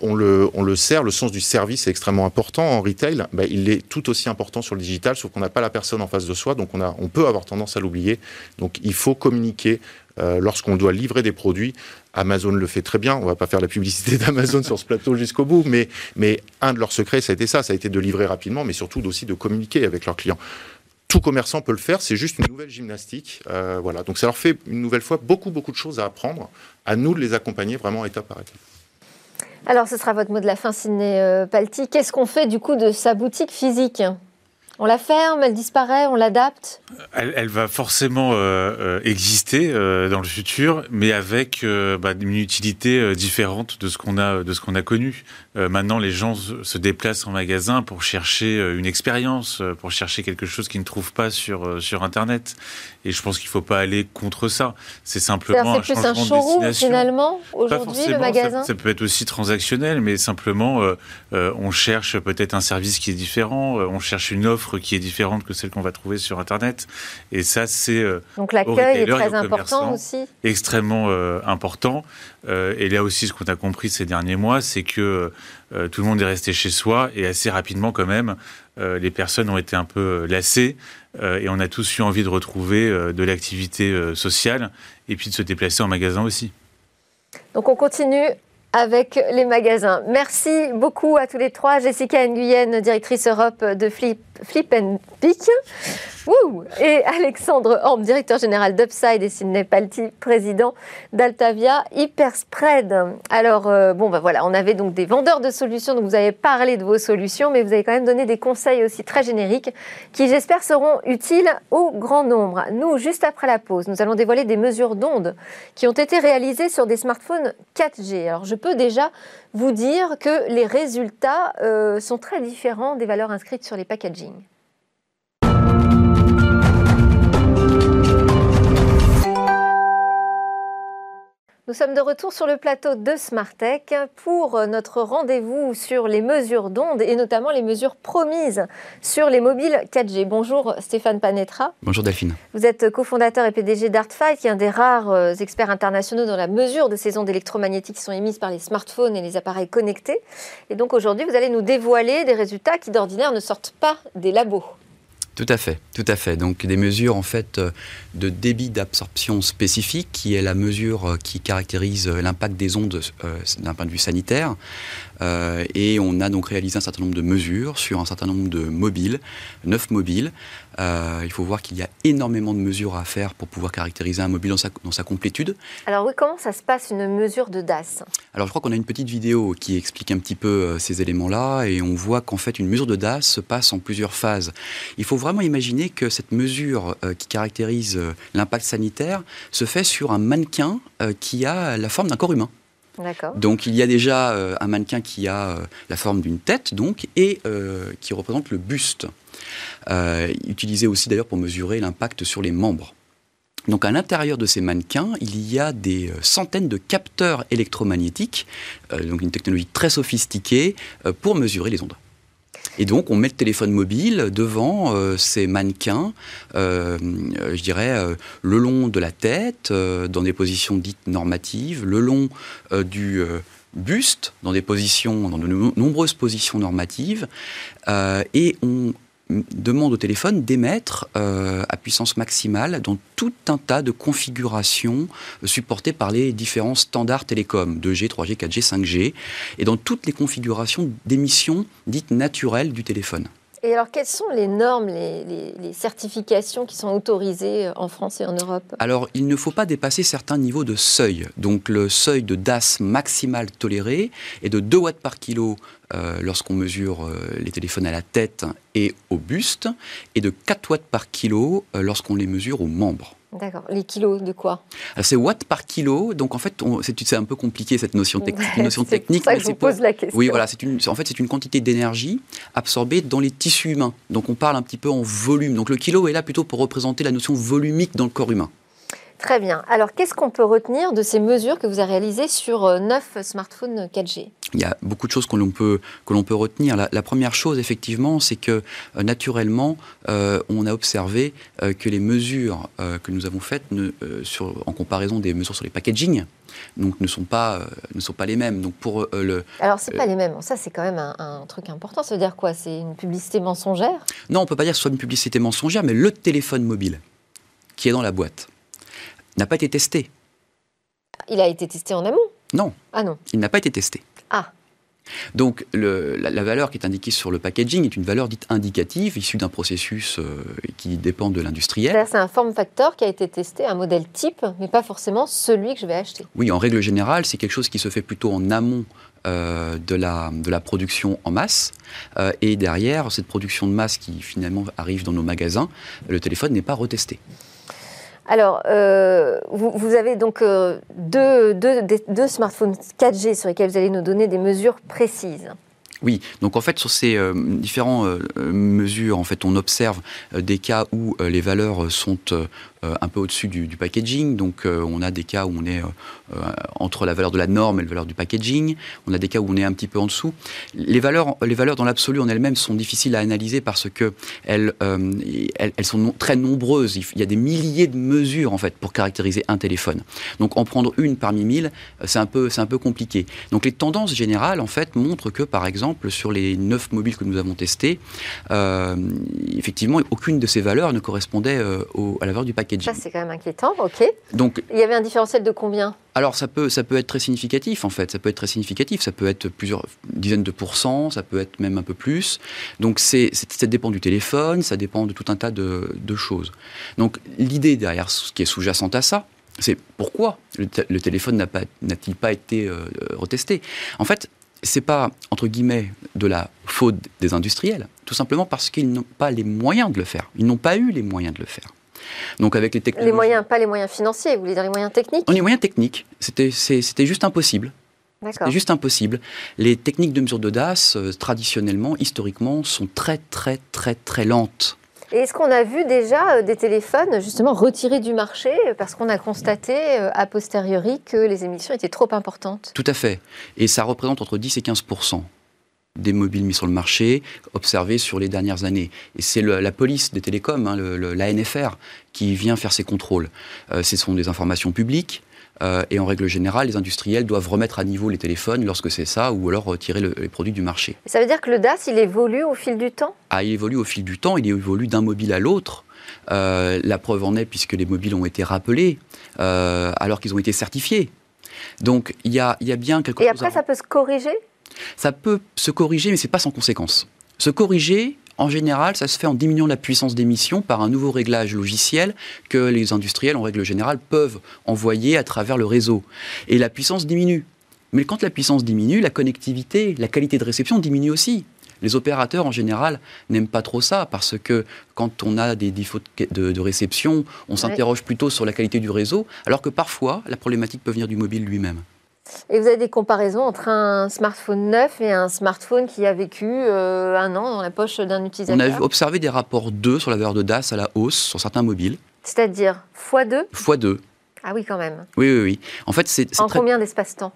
[SPEAKER 3] on, le, on le sert. Le sens du service est extrêmement important en retail. Bah, il est tout aussi important sur le digital, sauf qu'on n'a pas la personne en face de soi, donc on, a, on peut avoir tendance à l'oublier. Donc il faut communiquer lorsqu'on doit livrer des produits Amazon le fait très bien. On va pas faire la publicité d'Amazon sur ce plateau jusqu'au bout, mais, mais un de leurs secrets, ça a été ça. Ça a été de livrer rapidement, mais surtout aussi de communiquer avec leurs clients. Tout commerçant peut le faire, c'est juste une nouvelle gymnastique. Euh, voilà. Donc ça leur fait une nouvelle fois beaucoup, beaucoup de choses à apprendre. À nous de les accompagner vraiment étape par étape.
[SPEAKER 1] Alors, ce sera votre mot de la fin, Sidney euh, Palti. Qu'est-ce qu'on fait du coup de sa boutique physique? On la ferme, elle disparaît, on l'adapte
[SPEAKER 4] elle, va forcément euh, euh, exister euh, dans le futur, mais avec bah, une utilité différente de ce qu'on a, de ce qu'on a connu. maintenant, les gens se déplacent en magasin pour chercher une expérience, pour chercher quelque chose qu'ils ne trouvent pas sur, sur Internet. Et je pense qu'il ne faut pas aller contre ça. C'est simplement un changement un showroom, de destination.
[SPEAKER 1] finalement, aujourd'hui, le magasin?
[SPEAKER 4] ça, peut être aussi transactionnel, mais simplement, on cherche peut-être un service qui est différent, on cherche une offre qui est différente que celle qu'on va trouver sur Internet. Et ça, c'est
[SPEAKER 1] euh, donc l'accueil est très important aussi.
[SPEAKER 4] Extrêmement euh, important. Euh, et là aussi, ce qu'on a compris ces derniers mois, c'est que tout le monde est resté chez soi et assez rapidement quand même, les personnes ont été un peu lassées et on a tous eu envie de retrouver de l'activité sociale et puis de se déplacer en magasin aussi.
[SPEAKER 1] Donc on continue avec les magasins. Merci beaucoup à tous les trois. Jessica Nguyen, directrice Europe de Flip, Flip and Pick. Et Alexandre Horn, directeur général d'Upside et Sidney Palti, président d'Altavia Hyperspread. Alors, euh, bon, ben voilà, on avait donc des vendeurs de solutions, donc vous avez parlé de vos solutions, mais vous avez quand même donné des conseils aussi très génériques qui, j'espère, seront utiles au grand nombre. Nous, juste après la pause, nous allons dévoiler des mesures d'ondes qui ont été réalisées sur des smartphones 4G. Alors, je peux déjà vous dire que les résultats euh, sont très différents des valeurs inscrites sur les packaging. Nous sommes de retour sur le plateau de Smartech pour notre rendez-vous sur les mesures d'ondes et notamment les mesures promises sur les mobiles 4G. Bonjour Stéphane Panetra.
[SPEAKER 6] Bonjour Delphine.
[SPEAKER 1] Vous êtes cofondateur et PDG d'Art5, qui est un des rares euh, experts internationaux dans la mesure de ces ondes électromagnétiques qui sont émises par les smartphones et les appareils connectés. Et donc aujourd'hui, vous allez nous dévoiler des résultats qui d'ordinaire ne sortent pas des labos.
[SPEAKER 6] Tout à fait, tout à fait. Donc des mesures en fait euh, de débit d'absorption spécifique, qui est la mesure euh, qui caractérise euh, l'impact des ondes d'un point de vue sanitaire. Et on a donc réalisé un certain nombre de mesures sur un certain nombre de mobiles, neuf mobiles, Euh, il faut voir qu'il y a énormément de mesures à faire pour pouvoir caractériser un mobile dans sa, dans sa complétude.
[SPEAKER 1] Alors oui, comment ça se passe une mesure de DAS?
[SPEAKER 6] Alors je crois qu'on a une petite vidéo qui explique un petit peu euh, ces éléments-là et on voit qu'en fait une mesure de DAS se passe en plusieurs phases. Il faut vraiment imaginer que cette mesure euh, qui caractérise euh, l'impact sanitaire se fait sur un mannequin euh, qui a la forme d'un corps humain. Donc il y a déjà euh, un mannequin qui a euh, la forme d'une tête donc et euh, qui représente le buste. Utilisé aussi d'ailleurs pour mesurer l'impact sur les membres. Donc à l'intérieur de ces mannequins, il y a des centaines de capteurs électromagnétiques, donc une technologie très sophistiquée pour mesurer les ondes. Et donc on met le téléphone mobile devant euh, ces mannequins, euh, je dirais, euh, le long de la tête, dans des positions dites normatives, le long du buste, dans des positions, dans de no- nombreuses positions normatives, et on demande au téléphone d'émettre euh, à puissance maximale dans tout un tas de configurations euh, supportées par les différents standards télécoms, 2G, 3G, 4G, 5G, et dans toutes les configurations d'émissions dites naturelles du téléphone.
[SPEAKER 1] Et alors, quelles sont les normes, les, les- les certifications qui sont autorisées euh, en France et en Europe?
[SPEAKER 6] Alors, il ne faut pas dépasser certains niveaux de seuil. Donc, le seuil de DAS maximal toléré est de 2 watts par kilo euh, lorsqu'on mesure euh, les téléphones à la tête et au buste, et de 4 watts par kilo euh, lorsqu'on les mesure aux membres.
[SPEAKER 1] D'accord. Les kilos de quoi?
[SPEAKER 6] C'est watts par kilo, donc en fait, c'est c'est un peu compliqué cette notion, tec- notion
[SPEAKER 1] C'est
[SPEAKER 6] technique.
[SPEAKER 1] pour ça que je
[SPEAKER 6] c'est
[SPEAKER 1] vous pose la question.
[SPEAKER 6] Oui, voilà, c'est une, en fait, c'est une quantité d'énergie absorbée dans les tissus humains. Donc, on parle un petit peu en volume. Donc, le kilo est là plutôt pour représenter la notion volumique dans le corps humain.
[SPEAKER 1] Très bien. Alors, qu'est-ce qu'on peut retenir de ces mesures que vous avez réalisées sur euh, neuf smartphones 4G
[SPEAKER 6] Il y a beaucoup de choses que l'on peut, que l'on peut retenir. La, la première chose, effectivement, c'est que euh, naturellement, euh, on a observé euh, que les mesures que nous avons faites ne- sur, en comparaison des mesures sur les packaging donc, ne, sont pas, ne sont pas les mêmes. Donc, pour le,
[SPEAKER 1] Alors, c'est pas les mêmes. Ça, c'est quand même un, un truc important. Ça veut dire quoi? C'est une publicité mensongère?
[SPEAKER 6] Non, on ne peut pas dire que ce soit une publicité mensongère, mais le téléphone mobile qui est dans la boîte n'a pas été testé.
[SPEAKER 1] Il a été testé en amont
[SPEAKER 6] Non,
[SPEAKER 1] Ah non.
[SPEAKER 6] il n'a pas été testé.
[SPEAKER 1] Ah.
[SPEAKER 6] Donc le- la, la valeur qui est indiquée sur le packaging est une valeur dite indicative, issue d'un processus euh, qui dépend de l'industriel.
[SPEAKER 1] C'est un form factor qui a été testé, un modèle type, mais pas forcément celui que je vais acheter.
[SPEAKER 6] Oui, en règle générale, c'est quelque chose qui se fait plutôt en amont euh, de, la, de la production en masse. Euh, et derrière, cette production de masse qui finalement arrive dans nos magasins, le téléphone n'est pas retesté.
[SPEAKER 1] Alors, euh, vous, avez donc euh, deux, deux- deux smartphones 4G sur lesquels vous allez nous donner des mesures précises.
[SPEAKER 6] Oui, donc en fait sur ces euh, différentes mesures, en fait, on observe des cas où les valeurs sont un peu au-dessus du, packaging. Donc euh, on a des cas où on est euh, euh, entre la valeur de la norme et la valeur du packaging. On a des cas où on est un petit peu en dessous. Les valeurs, les valeurs dans l'absolu en elles-mêmes sont difficiles à analyser parce que elles, euh, elles, sont très nombreuses. Il y a des milliers de mesures en fait pour caractériser un téléphone. Donc en prendre une parmi mille, euh, c'est un peu, c'est un peu compliqué. Donc les tendances générales en fait montrent que par exemple sur les neuf mobiles que nous avons testés, euh, effectivement aucune de ces valeurs ne correspondait euh, à la valeur du packaging.
[SPEAKER 1] Ça, c'est quand même inquiétant. OK.
[SPEAKER 6] Donc
[SPEAKER 1] Il y avait un différentiel de combien?
[SPEAKER 6] Alors ça peut, ça peut être très significatif en fait, ça peut être très significatif, ça peut être plusieurs dizaines de pourcents, ça peut être même un peu plus. Donc c'est, ça dépend du téléphone, ça dépend de tout un tas de, de choses. Donc l'idée derrière ce qui est sous-jacente à ça, c'est pourquoi le, téléphone n'a pas, n'a-t-il pas été euh, retesté? En fait, c'est pas entre guillemets de la faute des industriels, tout simplement parce qu'ils n'ont pas les moyens de le faire. Ils n'ont pas eu les moyens de le faire. Donc avec les.
[SPEAKER 1] Les moyens, pas les moyens financiers, vous voulez dire les moyens techniques
[SPEAKER 6] est moyens techniques. C'était, c'est- juste impossible.
[SPEAKER 1] D'accord.
[SPEAKER 6] C'était juste impossible. Les techniques de mesure DAS, euh, traditionnellement, historiquement, sont très, très, très, très lentes.
[SPEAKER 1] Et est-ce qu'on a vu déjà euh, des téléphones justement retirés du marché euh, parce qu'on a constaté euh, a posteriori que les émissions étaient trop importantes?
[SPEAKER 6] Tout à fait. Et ça représente entre 10 et 15 des mobiles mis sur le marché observés sur les dernières années. Et c'est la police des télécoms, hein, l'ANFR, qui vient faire ces contrôles. Euh, ce sont des informations publiques. euh, et en règle générale, les industriels doivent remettre à niveau les téléphones lorsque c'est ça, ou alors retirer le- les produits du marché.
[SPEAKER 1] Ça veut dire que le DAS, il évolue au fil du temps?
[SPEAKER 6] Ah, il évolue au fil du temps, il évolue d'un mobile à l'autre. Euh, la preuve en est puisque les mobiles ont été rappelés alors qu'ils ont été certifiés. Donc il y a, il y a bien quelque
[SPEAKER 1] Et
[SPEAKER 6] chose.
[SPEAKER 1] après,
[SPEAKER 6] à-
[SPEAKER 1] ça peut se corriger?
[SPEAKER 6] Ça peut se corriger, mais c'est pas sans conséquence. Se corriger, En général, ça se fait en diminuant la puissance d'émission par un nouveau réglage logiciel que les industriels, en règle générale, peuvent envoyer à travers le réseau. Et la puissance diminue. Mais quand la puissance diminue, la connectivité, la qualité de réception diminue aussi. Les opérateurs, en général, n'aiment pas trop ça parce que quand on a des défauts de, réception, on s'interroge plutôt sur la qualité du réseau, alors que parfois, la problématique peut venir du mobile lui-même.
[SPEAKER 1] Et vous avez des comparaisons entre un smartphone neuf et un smartphone qui a vécu euh, un an dans la poche d'un utilisateur
[SPEAKER 6] On a observé des rapports 2 sur la valeur de DAS à la hausse sur certains mobiles.
[SPEAKER 1] C'est-à-dire x2
[SPEAKER 6] x2.
[SPEAKER 1] Ah oui, quand même.
[SPEAKER 6] Oui, oui, oui. En fait, c'est.
[SPEAKER 1] En combien d'espace-temps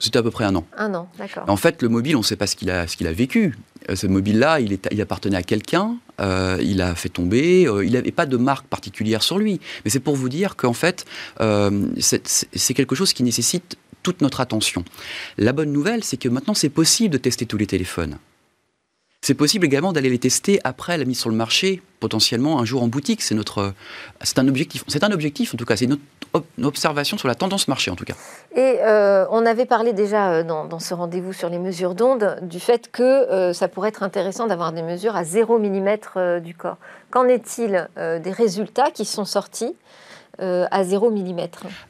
[SPEAKER 6] c'était à peu près un an.
[SPEAKER 1] Un an, d'accord.
[SPEAKER 6] En fait, le mobile, on ne sait pas ce qu'il a, qu'il a vécu. Euh, ce mobile-là, il, il appartenait à quelqu'un, euh, il a fait tomber, euh, il n'avait pas de marque particulière sur lui. Mais c'est pour vous dire qu'en fait, c'est quelque chose qui nécessite toute notre attention. La bonne nouvelle, c'est que maintenant, c'est possible de tester tous les téléphones. C'est possible également d'aller les tester après la mise sur le marché, potentiellement un jour en boutique. C'est notre, c'est un objectif. C'est un objectif en tout cas. C'est notre observation sur la tendance marché en tout cas.
[SPEAKER 1] Et euh, on avait parlé déjà euh, dans, ce rendez-vous sur les mesures d'onde du fait que euh, ça pourrait être intéressant d'avoir des mesures à 0 mm du corps. Qu'en est-il des résultats qui sont sortis euh, à 0 mm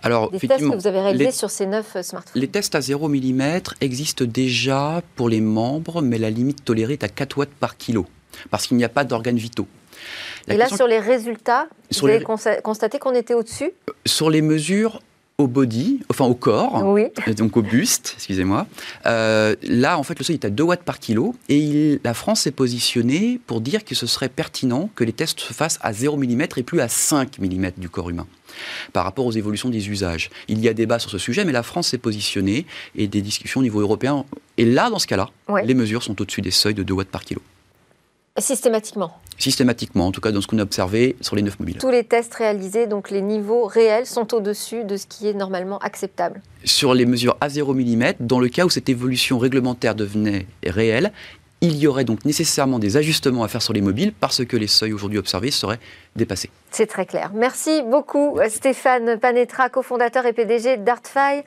[SPEAKER 6] Alors,
[SPEAKER 1] Des tests que vous avez réalisés sur ces 9 smartphones.
[SPEAKER 6] Les tests à 0 mm existent déjà pour les membres, mais la limite tolérée est à 4 watts par kilo, parce qu'il n'y a pas d'organes vitaux.
[SPEAKER 1] Et là, sur les résultats, vous avez constaté qu'on était au-dessus?
[SPEAKER 6] Sur les mesures, au body, enfin au corps,
[SPEAKER 1] oui.
[SPEAKER 6] donc au buste, excusez-moi. Euh, là, en fait, le seuil est à 2 watts par kilo et la France s'est positionnée pour dire que ce serait pertinent que les tests se fassent à 0 mm et plus à 5 mm du corps humain par rapport aux évolutions des usages. Il y a débat sur ce sujet, mais la France s'est positionnée et des discussions au niveau européen. Et là, dans ce cas-là, les mesures sont au-dessus des seuils de 2 watts par kilo.
[SPEAKER 1] Systématiquement
[SPEAKER 6] Systématiquement, en tout cas dans ce qu'on a observé sur les neuf mobiles.
[SPEAKER 1] Tous les tests réalisés, donc les niveaux réels sont au-dessus de ce qui est normalement acceptable.
[SPEAKER 6] Sur les mesures à 0 mm, dans le cas où cette évolution réglementaire devenait réelle, il y aurait donc nécessairement des ajustements à faire sur les mobiles parce que les seuils aujourd'hui observés seraient dépassés.
[SPEAKER 1] C'est très clair. Merci beaucoup Stéphane Panetra, cofondateur et PDG d'Artfy,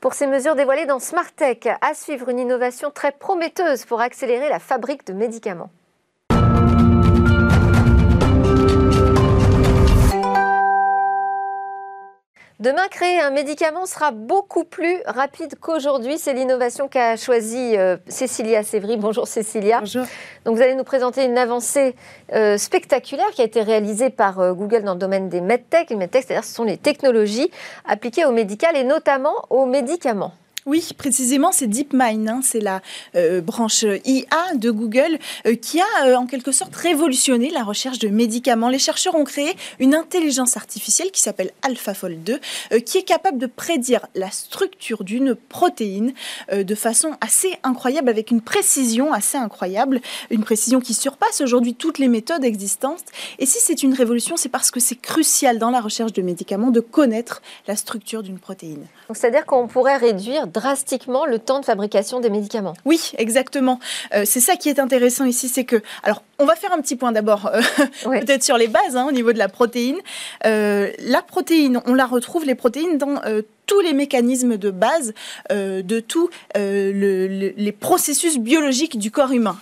[SPEAKER 1] pour ces mesures dévoilées dans Smart Tech. À suivre une innovation très prometteuse pour accélérer la fabrique de médicaments. Demain, créer un médicament sera beaucoup plus rapide qu'aujourd'hui. C'est l'innovation qu'a choisie euh, Cécilia Sévry. Bonjour Cécilia.
[SPEAKER 7] Bonjour.
[SPEAKER 1] Donc vous allez nous présenter une avancée euh, spectaculaire qui a été réalisée par euh, Google dans le domaine des medtech. Les medtech, c'est-à-dire ce sont les technologies appliquées au médical et notamment aux médicaments.
[SPEAKER 7] Oui, précisément, c'est DeepMind, hein, c'est la euh, branche IA de Google euh, qui a euh, en quelque sorte révolutionné la recherche de médicaments. Les chercheurs ont créé une intelligence artificielle qui s'appelle AlphaFold 2, qui est capable de prédire la structure d'une protéine de façon assez incroyable, avec une précision assez incroyable, une précision qui surpasse aujourd'hui toutes les méthodes existantes. Et si c'est une révolution, c'est parce que c'est crucial dans la recherche de médicaments de connaître la structure d'une protéine.
[SPEAKER 1] C'est-à-dire qu'on pourrait réduire drastiquement le temps de fabrication des médicaments.
[SPEAKER 7] Oui, exactement. Euh, c'est ça qui est intéressant ici, c'est que, alors, on va faire un petit point d'abord, euh, peut-être sur les bases, hein, au niveau de la protéine. Euh, la protéine, on la retrouve, les protéines, dans tous les mécanismes de base de tous les processus biologiques du corps humain.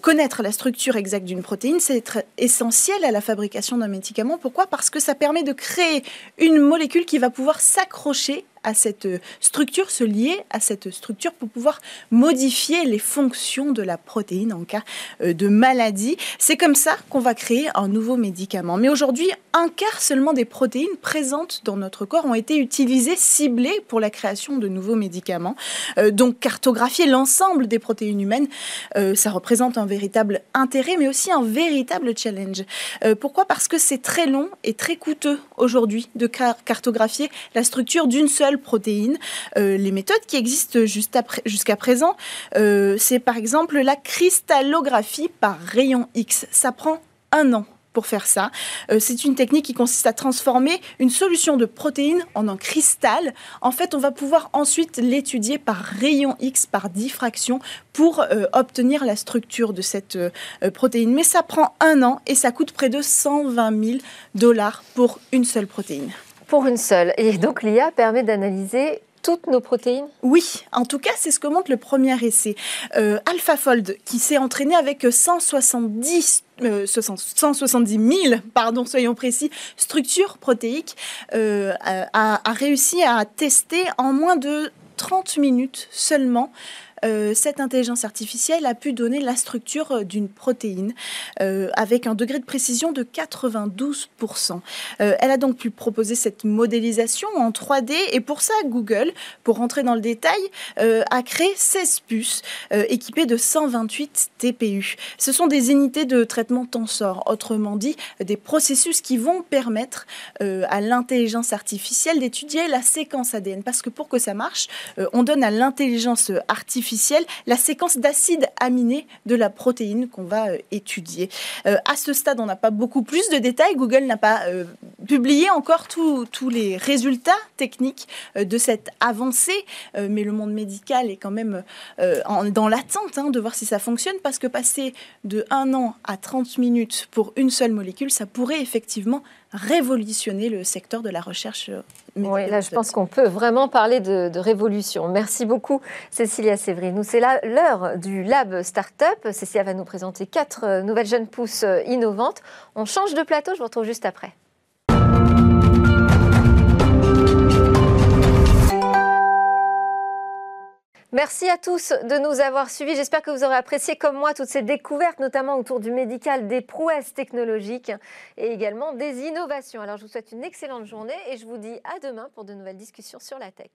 [SPEAKER 7] connaître la structure exacte d'une protéine, c'est essentiel à la fabrication d'un médicament. Pourquoi? Parce que ça permet de créer une molécule qui va pouvoir s'accrocher à cette structure, se lier à cette structure pour pouvoir modifier les fonctions de la protéine en cas euh, de maladie. C'est comme ça qu'on va créer un nouveau médicament. Mais aujourd'hui, un quart seulement des protéines présentes dans notre corps ont été utilisées, ciblées pour la création de nouveaux médicaments. Euh, donc cartographier l'ensemble des protéines humaines, euh, ça représente un véritable intérêt, mais aussi un véritable challenge. pourquoi? Parce que c'est très long et très coûteux aujourd'hui de cartographier la structure d'une seule Euh, les méthodes qui existent jusqu'à présent, euh, c'est par exemple la cristallographie par rayon X. Ça prend un an pour faire ça. Euh, c'est une technique qui consiste à transformer une solution de protéines en un cristal. En fait, on va pouvoir ensuite l'étudier par rayon X, par diffraction, pour obtenir la structure de cette protéine. Mais ça prend un an et ça coûte près de 120 000 dollars pour une seule protéine
[SPEAKER 1] pour une seule. Et donc l'IA permet d'analyser toutes nos protéines
[SPEAKER 7] Oui, en tout cas, c'est ce que montre le premier essai. Euh, AlphaFold, qui s'est entraîné avec 170 170 000, pardon, soyons précis, structures protéiques, euh, a, réussi à tester en moins de 30 minutes seulement euh, cette intelligence artificielle a pu donner la structure euh, d'une protéine euh, avec un degré de précision de 92%. elle a donc pu proposer cette modélisation en 3D et pour ça, Google, pour rentrer dans le détail, a créé 16 puces équipées de 128 TPU. Ce sont des unités de traitement tensor, autrement dit, des processus qui vont permettre à l'intelligence artificielle d'étudier la séquence ADN. Parce que pour que ça marche, on donne à l'intelligence artificielle la séquence d'acides aminés de la protéine qu'on va euh, étudier. Euh, à ce stade, on n'a pas beaucoup plus de détails. Google n'a pas euh, publié encore tous les résultats techniques de cette avancée, mais le monde médical est quand même dans l'attente hein, de voir si ça fonctionne, parce que passer de 1 an à 30 minutes pour une seule molécule, ça pourrait effectivement révolutionner le secteur de la recherche
[SPEAKER 1] oui, là, je pense qu'on peut vraiment parler de, révolution. Merci beaucoup, Cécilia Sévry. Nous, c'est l'heure du Lab Startup. Cécilia va nous présenter quatre euh, nouvelles jeunes pousses euh, innovantes. On change de plateau, je vous retrouve juste après. Merci à tous de nous avoir suivis. J'espère que vous aurez apprécié comme moi toutes ces découvertes, notamment autour du médical, des prouesses technologiques et également des innovations. Alors je vous souhaite une excellente journée et je vous dis à demain pour de nouvelles discussions sur la tech.